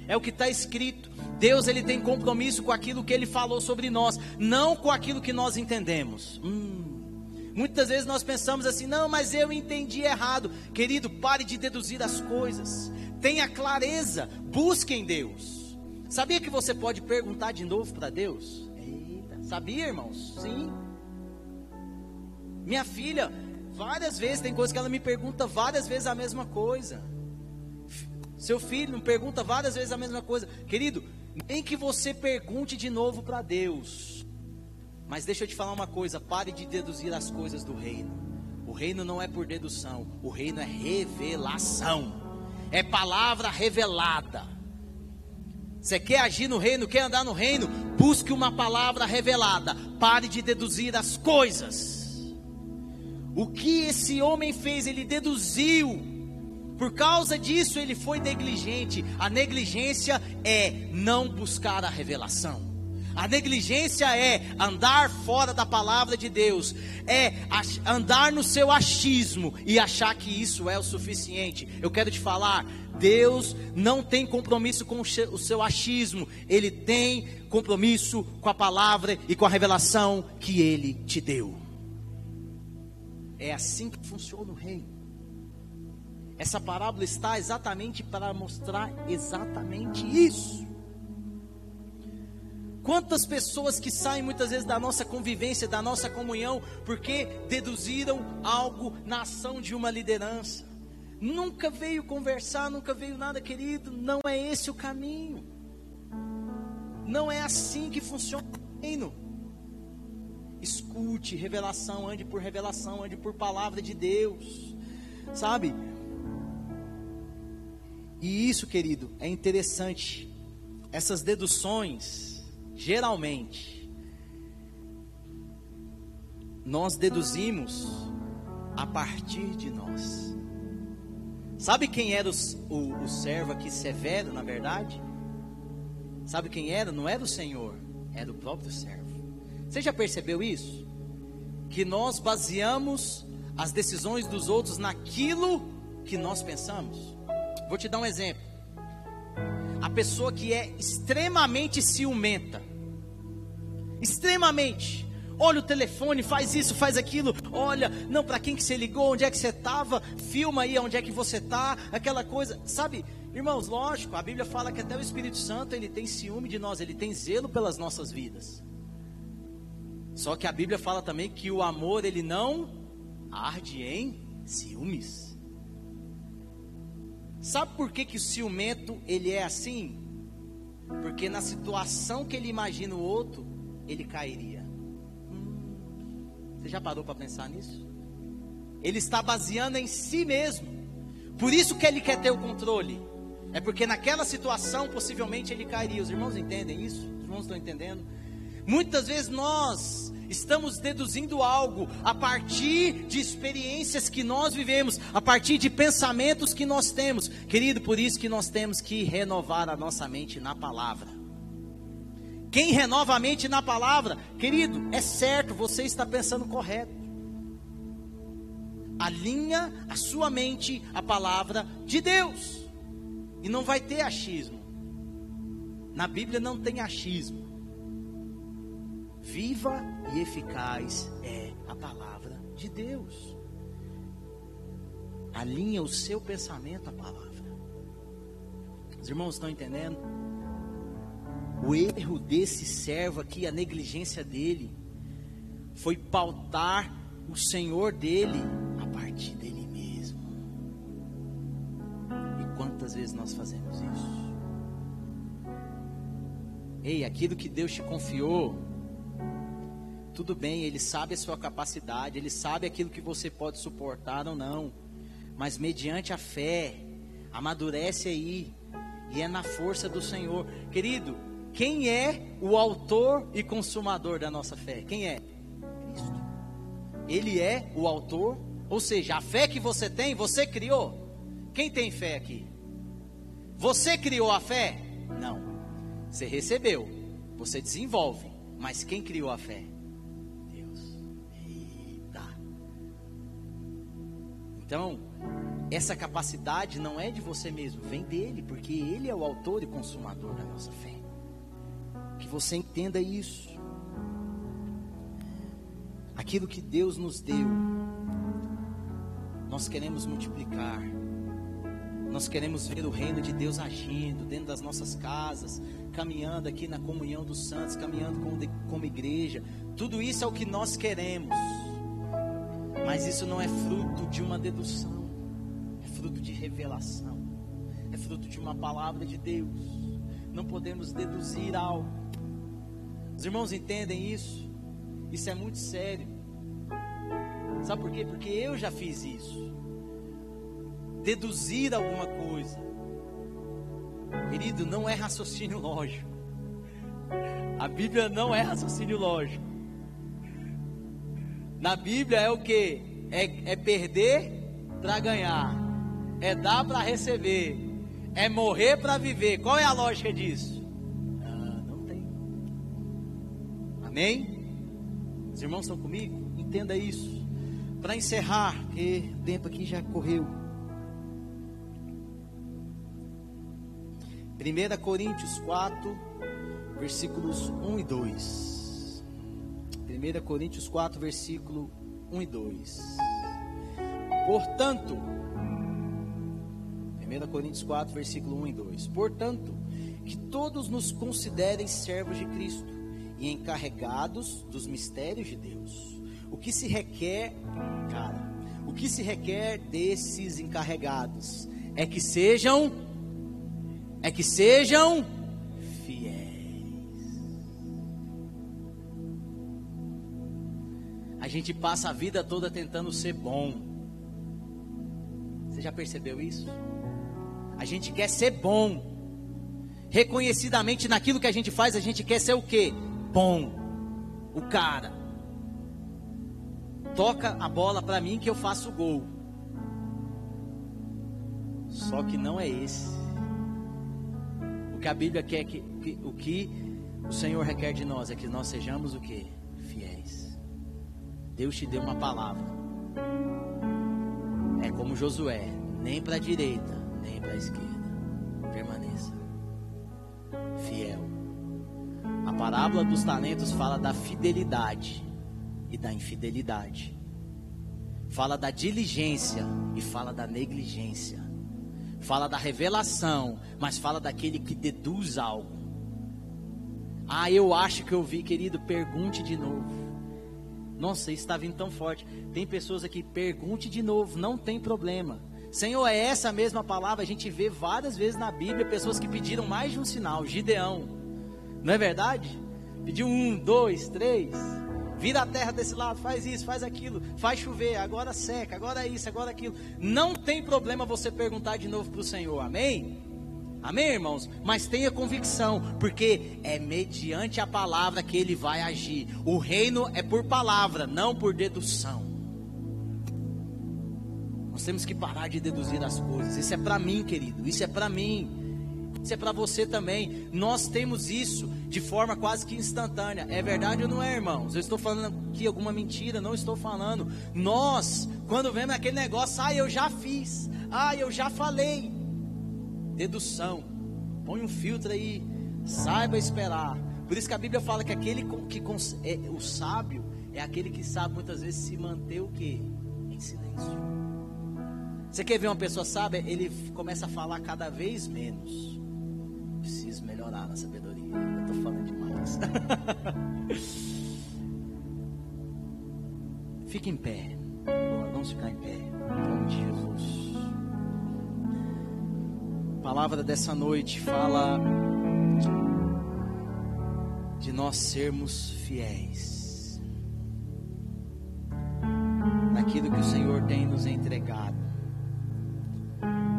É o que está escrito. Deus ele tem compromisso com aquilo que Ele falou sobre nós, não com aquilo que nós entendemos. Hum. Muitas vezes nós pensamos assim, não, mas eu entendi errado. Querido, pare de deduzir as coisas tenha clareza, busque em Deus. Sabia que você pode perguntar de novo para Deus? Sabia, irmãos? Sim. Minha filha, várias vezes, tem coisas que ela me pergunta várias vezes a mesma coisa. Seu filho me pergunta várias vezes a mesma coisa. Querido, nem que você pergunte de novo para Deus. Mas deixa eu te falar uma coisa: pare de deduzir as coisas do reino. O reino não é por dedução, o reino é revelação é palavra revelada. Você quer agir no reino, quer andar no reino? Busque uma palavra revelada. Pare de deduzir as coisas. O que esse homem fez, ele deduziu. Por causa disso, ele foi negligente. A negligência é não buscar a revelação. A negligência é andar fora da palavra de Deus, é andar no seu achismo e achar que isso é o suficiente. Eu quero te falar, Deus não tem compromisso com o seu achismo, ele tem compromisso com a palavra e com a revelação que ele te deu. É assim que funciona o reino. Essa parábola está exatamente para mostrar exatamente isso. Quantas pessoas que saem muitas vezes da nossa convivência, da nossa comunhão, porque deduziram algo na ação de uma liderança. Nunca veio conversar, nunca veio nada, querido. Não é esse o caminho. Não é assim que funciona o reino. escute revelação, ande por revelação, ande por palavra de Deus, sabe? E isso, querido, é interessante. Essas deduções, geralmente, nós deduzimos a partir de nós. Sabe quem era o, o, o servo aqui severo, na verdade? Sabe quem era? Não era o Senhor, era o próprio servo. Você já percebeu isso? Que nós baseamos as decisões dos outros naquilo que nós pensamos. Vou te dar um exemplo. A pessoa que é extremamente ciumenta, extremamente, olha o telefone, faz isso, faz aquilo, olha, não, para quem que você ligou, onde é que você estava, filma aí onde é que você está, aquela coisa, sabe? Irmãos, lógico, a Bíblia fala que até o Espírito Santo, ele tem ciúme de nós, ele tem zelo pelas nossas vidas. Só que a Bíblia fala também que o amor, ele não arde em ciúmes. Sabe por que, que o ciumento, ele é assim? Porque na situação que ele imagina o outro, ele cairia. Você já parou para pensar nisso? Ele está baseando em si mesmo. Por isso que ele quer ter o controle. É porque naquela situação possivelmente ele cairia. Os irmãos entendem isso? Os irmãos estão entendendo? Muitas vezes nós estamos deduzindo algo a partir de experiências que nós vivemos, a partir de pensamentos que nós temos. Querido, por isso que nós temos que renovar a nossa mente na palavra. Quem renova a mente na palavra, querido, é certo, você está pensando correto. Alinha a sua mente à palavra de Deus. E não vai ter achismo. Na Bíblia não tem achismo. Viva e eficaz é a palavra de Deus. Alinha o seu pensamento à palavra. Os irmãos estão entendendo? O erro desse servo aqui, a negligência dele, foi pautar o Senhor dele a partir dele quantas vezes nós fazemos isso? Ei, aquilo que Deus te confiou, tudo bem, Ele sabe a sua capacidade, Ele sabe aquilo que você pode suportar ou não, mas mediante a fé, amadurece aí, e é na força do Senhor. Querido, quem é o autor e consumador da nossa fé? Quem é? Cristo. Ele é o autor, ou seja, a fé que você tem, você criou. Quem tem fé aqui? Você criou a fé? Não. Você recebeu, você desenvolve. Mas quem criou a fé? Deus. Eita. Então, essa capacidade não é de você mesmo, vem dele, porque ele é o autor e consumador da nossa fé. Você entenda isso. Aquilo que Deus nos deu, nós queremos multiplicar nós queremos ver o reino de Deus agindo dentro das nossas casas, caminhando aqui na comunhão dos santos, caminhando como, como igreja. Tudo isso é o que nós queremos. Mas isso não é fruto de uma dedução, é fruto de revelação, é fruto de uma palavra de Deus. Não podemos deduzir algo. Os irmãos entendem isso? Isso é muito sério. Sabe por quê? Porque eu já fiz isso deduzir alguma coisa. Querido, não é raciocínio lógico. A Bíblia não é raciocínio lógico. Na Bíblia é o que? É, é perder para ganhar, é dar para receber, é morrer para viver. Qual é a lógica disso? Amém? Os irmãos estão comigo? Entenda isso. Para encerrar, porque o tempo aqui já correu. 1 Coríntios 4, versículos 1 e 2. 1 Coríntios 4, versículo 1 e 2. Portanto, 1 Coríntios 4, versículo 1 e 2. Portanto, que todos nos considerem servos de Cristo e encarregados dos mistérios de Deus. O que se requer, cara, o que se requer desses encarregados é que sejam é que sejam fiéis. gente passa a vida toda tentando ser bom. Você já percebeu isso? A gente quer ser bom. Reconhecidamente naquilo que a gente faz, a gente quer ser o quê? Bom. O cara. Toca a bola para mim que eu faço o gol. Só que não é esse. O que a Bíblia quer que, que o que o Senhor requer de nós é que nós sejamos o que? Fiéis. Deus te deu uma palavra. É como Josué, nem para a direita, nem para a esquerda. Permaneça fiel. A parábola dos talentos fala da fidelidade e da infidelidade. Fala da diligência e fala da negligência. Fala da revelação, mas fala daquele que deduz algo. Ah, eu acho que eu vi, querido, pergunte de novo. Nossa, isso está vindo tão forte. Tem pessoas aqui, pergunte de novo, não tem problema. Senhor, é essa mesma palavra, a gente vê várias vezes na Bíblia pessoas que pediram mais de um sinal. Gideão, não é verdade? Pediu um, dois, três. Vira a terra desse lado, faz isso, faz aquilo, faz chover, agora seca, agora isso, agora aquilo. Não tem problema você perguntar de novo para o Senhor, amém? Amém, irmãos? Mas tenha convicção, porque é mediante a palavra que ele vai agir. O reino é por palavra, não por dedução. Nós temos que parar de deduzir as coisas. Isso é para mim, querido. Isso é para mim. Isso é para você também. Nós temos isso de forma quase que instantânea. É verdade ou não é, irmãos? Eu estou falando aqui alguma mentira, não estou falando. Nós, quando vemos aquele negócio, ah, eu já fiz. Ah, eu já falei dedução. Põe um filtro aí, saiba esperar. Por isso que a Bíblia fala que aquele que é, o sábio é aquele que sabe muitas vezes se manter o que? Em silêncio. Você quer ver uma pessoa sábia? Ele começa a falar cada vez menos. Preciso melhorar na sabedoria. Eu estou falando demais. Fique em pé. Vamos ficar em pé. Em nome de Jesus palavra dessa noite fala de nós sermos fiéis naquilo que o Senhor tem nos entregado.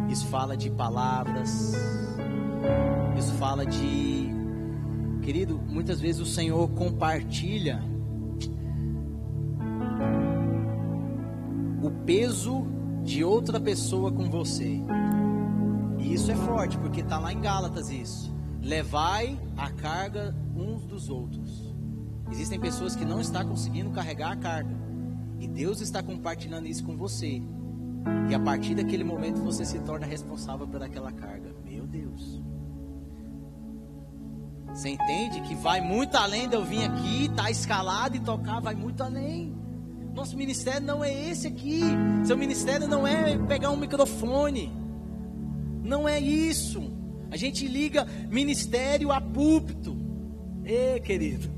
Isso fala de palavras, isso fala de. Querido, muitas vezes o Senhor compartilha o peso de outra pessoa com você. E isso é forte, porque está lá em Gálatas isso. Levai a carga uns dos outros. Existem pessoas que não estão conseguindo carregar a carga. E Deus está compartilhando isso com você. E a partir daquele momento você se torna responsável por aquela carga. Meu Deus. Você entende que vai muito além de eu vir aqui, estar tá escalado e tocar, vai muito além. Nosso ministério não é esse aqui. Seu ministério não é pegar um microfone. Não é isso. A gente liga ministério a púlpito. Ê, querido,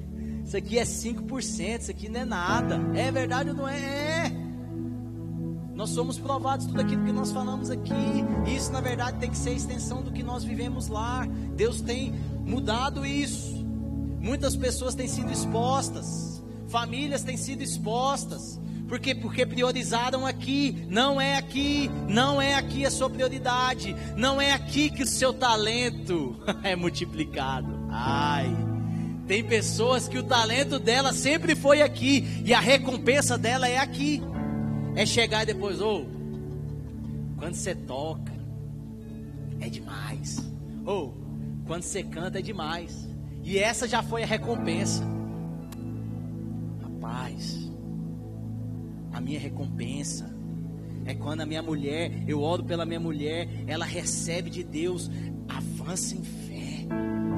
isso aqui é 5%, isso aqui não é nada. É verdade ou não é? É. Nós somos provados tudo aquilo que nós falamos aqui. Isso, na verdade, tem que ser a extensão do que nós vivemos lá. Deus tem mudado isso. Muitas pessoas têm sido expostas, famílias têm sido expostas. Por quê? Porque priorizaram aqui, não é aqui, não é aqui a sua prioridade, não é aqui que o seu talento é multiplicado. Ai, tem pessoas que o talento dela sempre foi aqui e a recompensa dela é aqui. É chegar depois, ou quando você toca, é demais. Ou quando você canta, é demais. E essa já foi a recompensa. Rapaz, a minha recompensa. É quando a minha mulher, eu oro pela minha mulher, ela recebe de Deus, avança em fé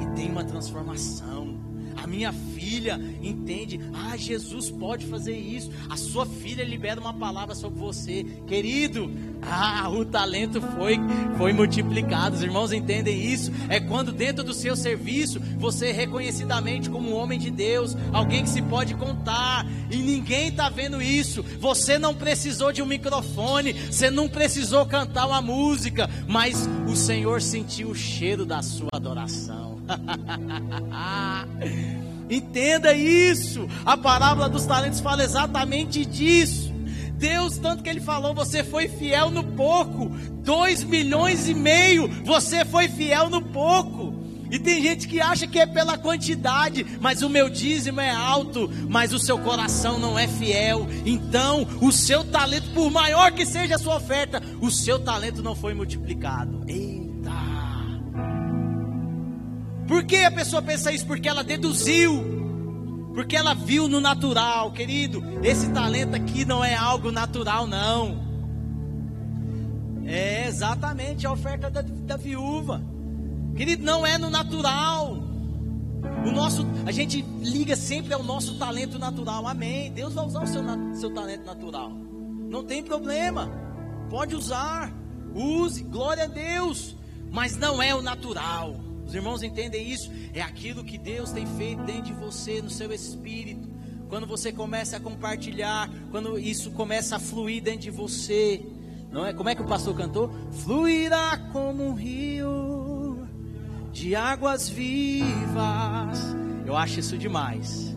e tem uma transformação. A minha filha entende, ah, Jesus pode fazer isso. A sua filha libera uma palavra sobre você, querido. Ah, o talento foi foi multiplicado. Os irmãos entendem isso? É quando dentro do seu serviço você é reconhecidamente como um homem de Deus, alguém que se pode contar, e ninguém está vendo isso. Você não precisou de um microfone, você não precisou cantar uma música, mas o Senhor sentiu o cheiro da sua adoração. Entenda isso. A parábola dos talentos fala exatamente disso. Deus, tanto que Ele falou, você foi fiel no pouco. Dois milhões e meio, você foi fiel no pouco. E tem gente que acha que é pela quantidade, mas o meu dízimo é alto, mas o seu coração não é fiel. Então, o seu talento, por maior que seja a sua oferta, o seu talento não foi multiplicado. Eita! Por que a pessoa pensa isso? Porque ela deduziu. Porque ela viu no natural, querido. Esse talento aqui não é algo natural, não. É exatamente a oferta da, da viúva. Querido, não é no natural. O nosso, a gente liga sempre ao nosso talento natural. Amém. Deus vai usar o seu, seu talento natural. Não tem problema. Pode usar. Use. Glória a Deus. Mas não é o natural. Os irmãos entendem isso? É aquilo que Deus tem feito dentro de você, no seu espírito. Quando você começa a compartilhar, quando isso começa a fluir dentro de você, não é? Como é que o pastor cantou? Fluirá como um rio de águas vivas. Eu acho isso demais.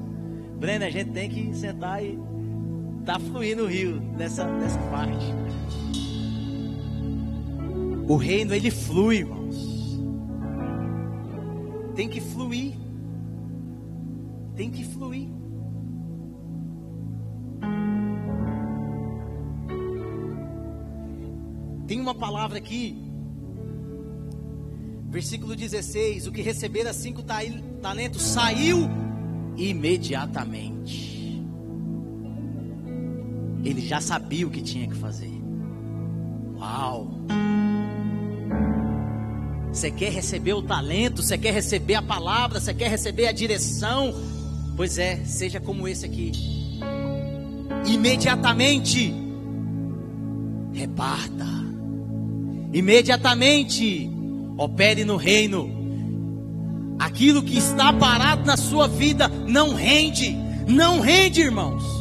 Breno, a gente tem que sentar e tá fluindo o rio nessa, nessa parte. O reino ele flui, irmãos. Tem que fluir. Tem que fluir. Tem uma palavra aqui Versículo 16: O que recebera cinco talentos saiu imediatamente. Ele já sabia o que tinha que fazer. Uau! Você quer receber o talento, você quer receber a palavra, você quer receber a direção? Pois é, seja como esse aqui. Imediatamente reparta. Imediatamente opere no reino. Aquilo que está parado na sua vida não rende, não rende, irmãos.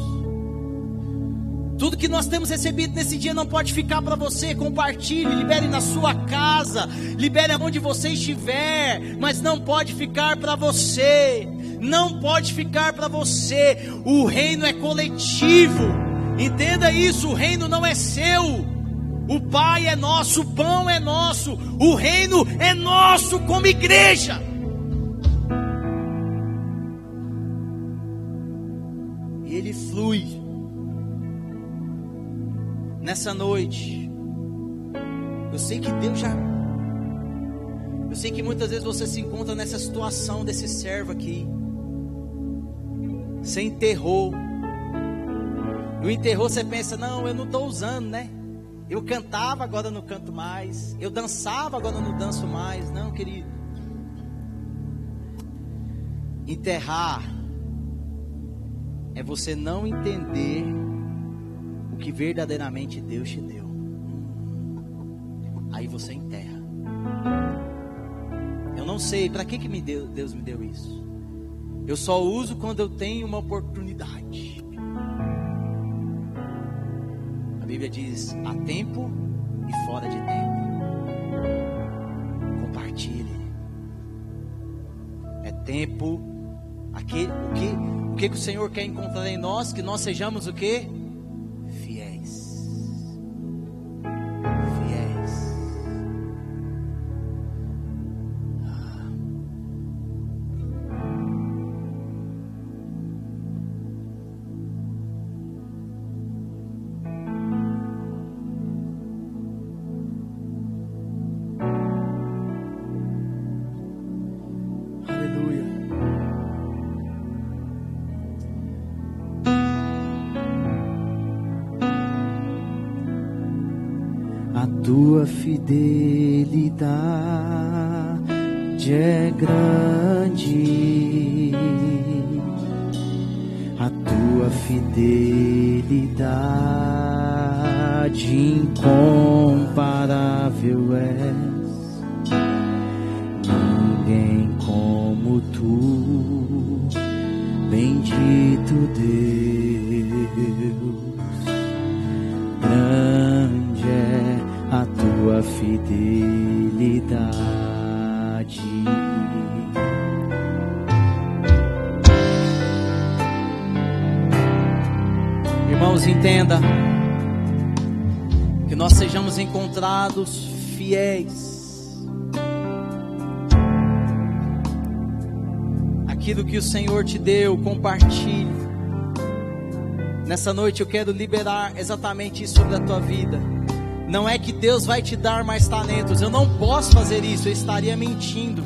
Tudo que nós temos recebido nesse dia não pode ficar para você. Compartilhe, libere na sua casa, libere onde você estiver, mas não pode ficar para você. Não pode ficar para você. O reino é coletivo. Entenda isso, o reino não é seu. O Pai é nosso, o pão é nosso, o reino é nosso como igreja. Nessa noite. Eu sei que Deus já. Eu sei que muitas vezes você se encontra nessa situação desse servo aqui. Você enterrou. E o enterrou, você pensa, não, eu não estou usando, né? Eu cantava, agora não canto mais. Eu dançava, agora não danço mais. Não, querido. Enterrar é você não entender que verdadeiramente Deus te deu. Aí você enterra. Eu não sei para que, que me deu, Deus me deu isso. Eu só uso quando eu tenho uma oportunidade. Bíblia diz: há tempo e fora de tempo. Compartilhe. É tempo. Aquele, o, que, o que o Senhor quer encontrar em nós? Que nós sejamos o que? Fidelidade é grande, a tua fidelidade incomparável és. Ninguém como tu, bendito Deus. fidelidade. Irmãos, entenda que nós sejamos encontrados fiéis aquilo que o Senhor te deu, compartilhe. Nessa noite eu quero liberar exatamente isso sobre a tua vida não é que Deus vai te dar mais talentos. Eu não posso fazer isso, eu estaria mentindo.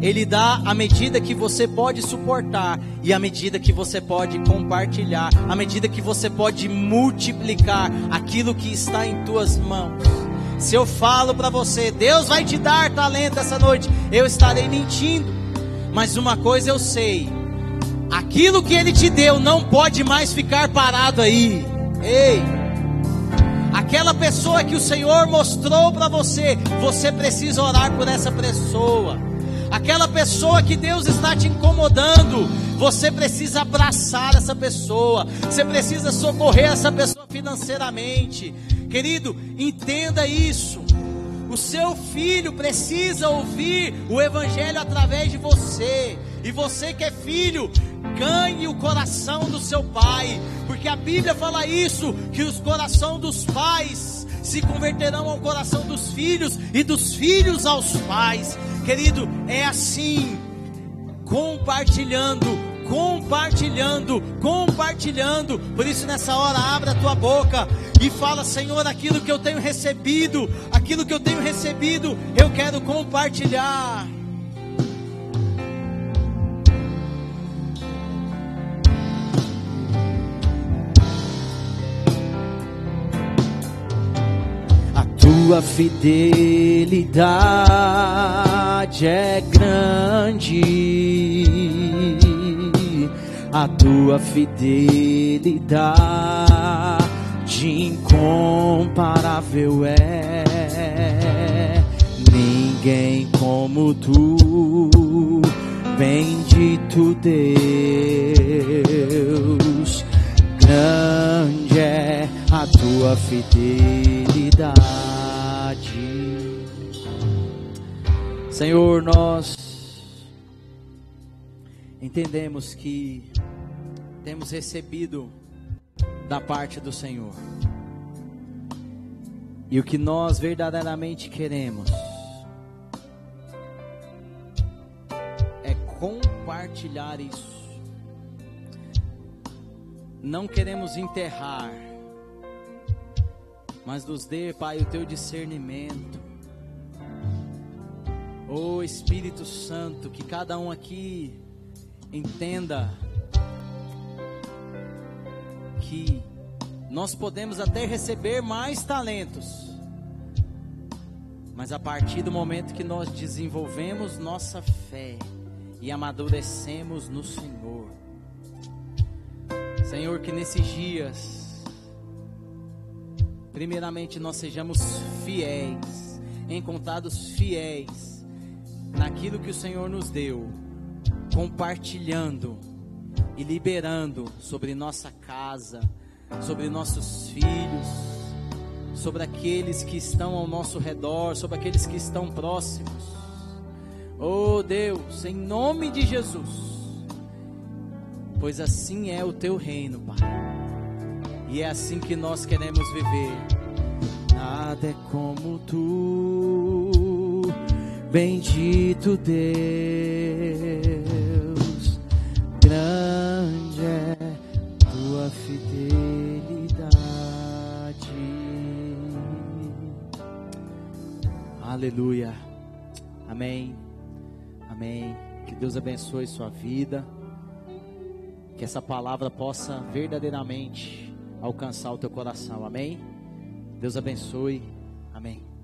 Ele dá a medida que você pode suportar e a medida que você pode compartilhar, a medida que você pode multiplicar aquilo que está em tuas mãos. Se eu falo para você, Deus vai te dar talento essa noite, eu estarei mentindo. Mas uma coisa eu sei: aquilo que Ele te deu não pode mais ficar parado aí. Ei! Aquela pessoa que o Senhor mostrou para você, você precisa orar por essa pessoa. Aquela pessoa que Deus está te incomodando, você precisa abraçar essa pessoa. Você precisa socorrer essa pessoa financeiramente. Querido, entenda isso. O seu filho precisa ouvir o evangelho através de você. E você que é filho, ganhe o coração do seu pai, porque a Bíblia fala isso, que os corações dos pais se converterão ao coração dos filhos e dos filhos aos pais. Querido, é assim, compartilhando, compartilhando, compartilhando. Por isso nessa hora abra a tua boca e fala, Senhor, aquilo que eu tenho recebido, aquilo que eu tenho recebido, eu quero compartilhar. Tua fidelidade é grande, a tua fidelidade incomparável é. Ninguém como tu, bendito Deus, grande é a tua fidelidade. Senhor, nós entendemos que temos recebido da parte do Senhor. E o que nós verdadeiramente queremos é compartilhar isso. Não queremos enterrar, mas nos dê, Pai, o teu discernimento Oh Espírito Santo, que cada um aqui entenda que nós podemos até receber mais talentos, mas a partir do momento que nós desenvolvemos nossa fé e amadurecemos no Senhor, Senhor, que nesses dias, primeiramente nós sejamos fiéis, encontrados fiéis naquilo que o Senhor nos deu, compartilhando e liberando sobre nossa casa, sobre nossos filhos, sobre aqueles que estão ao nosso redor, sobre aqueles que estão próximos. Oh Deus, em nome de Jesus, pois assim é o teu reino, Pai, e é assim que nós queremos viver. Nada é como tu Bendito Deus, grande é tua fidelidade. Aleluia. Amém. Amém. Que Deus abençoe sua vida. Que essa palavra possa verdadeiramente alcançar o teu coração. Amém. Deus abençoe. Amém.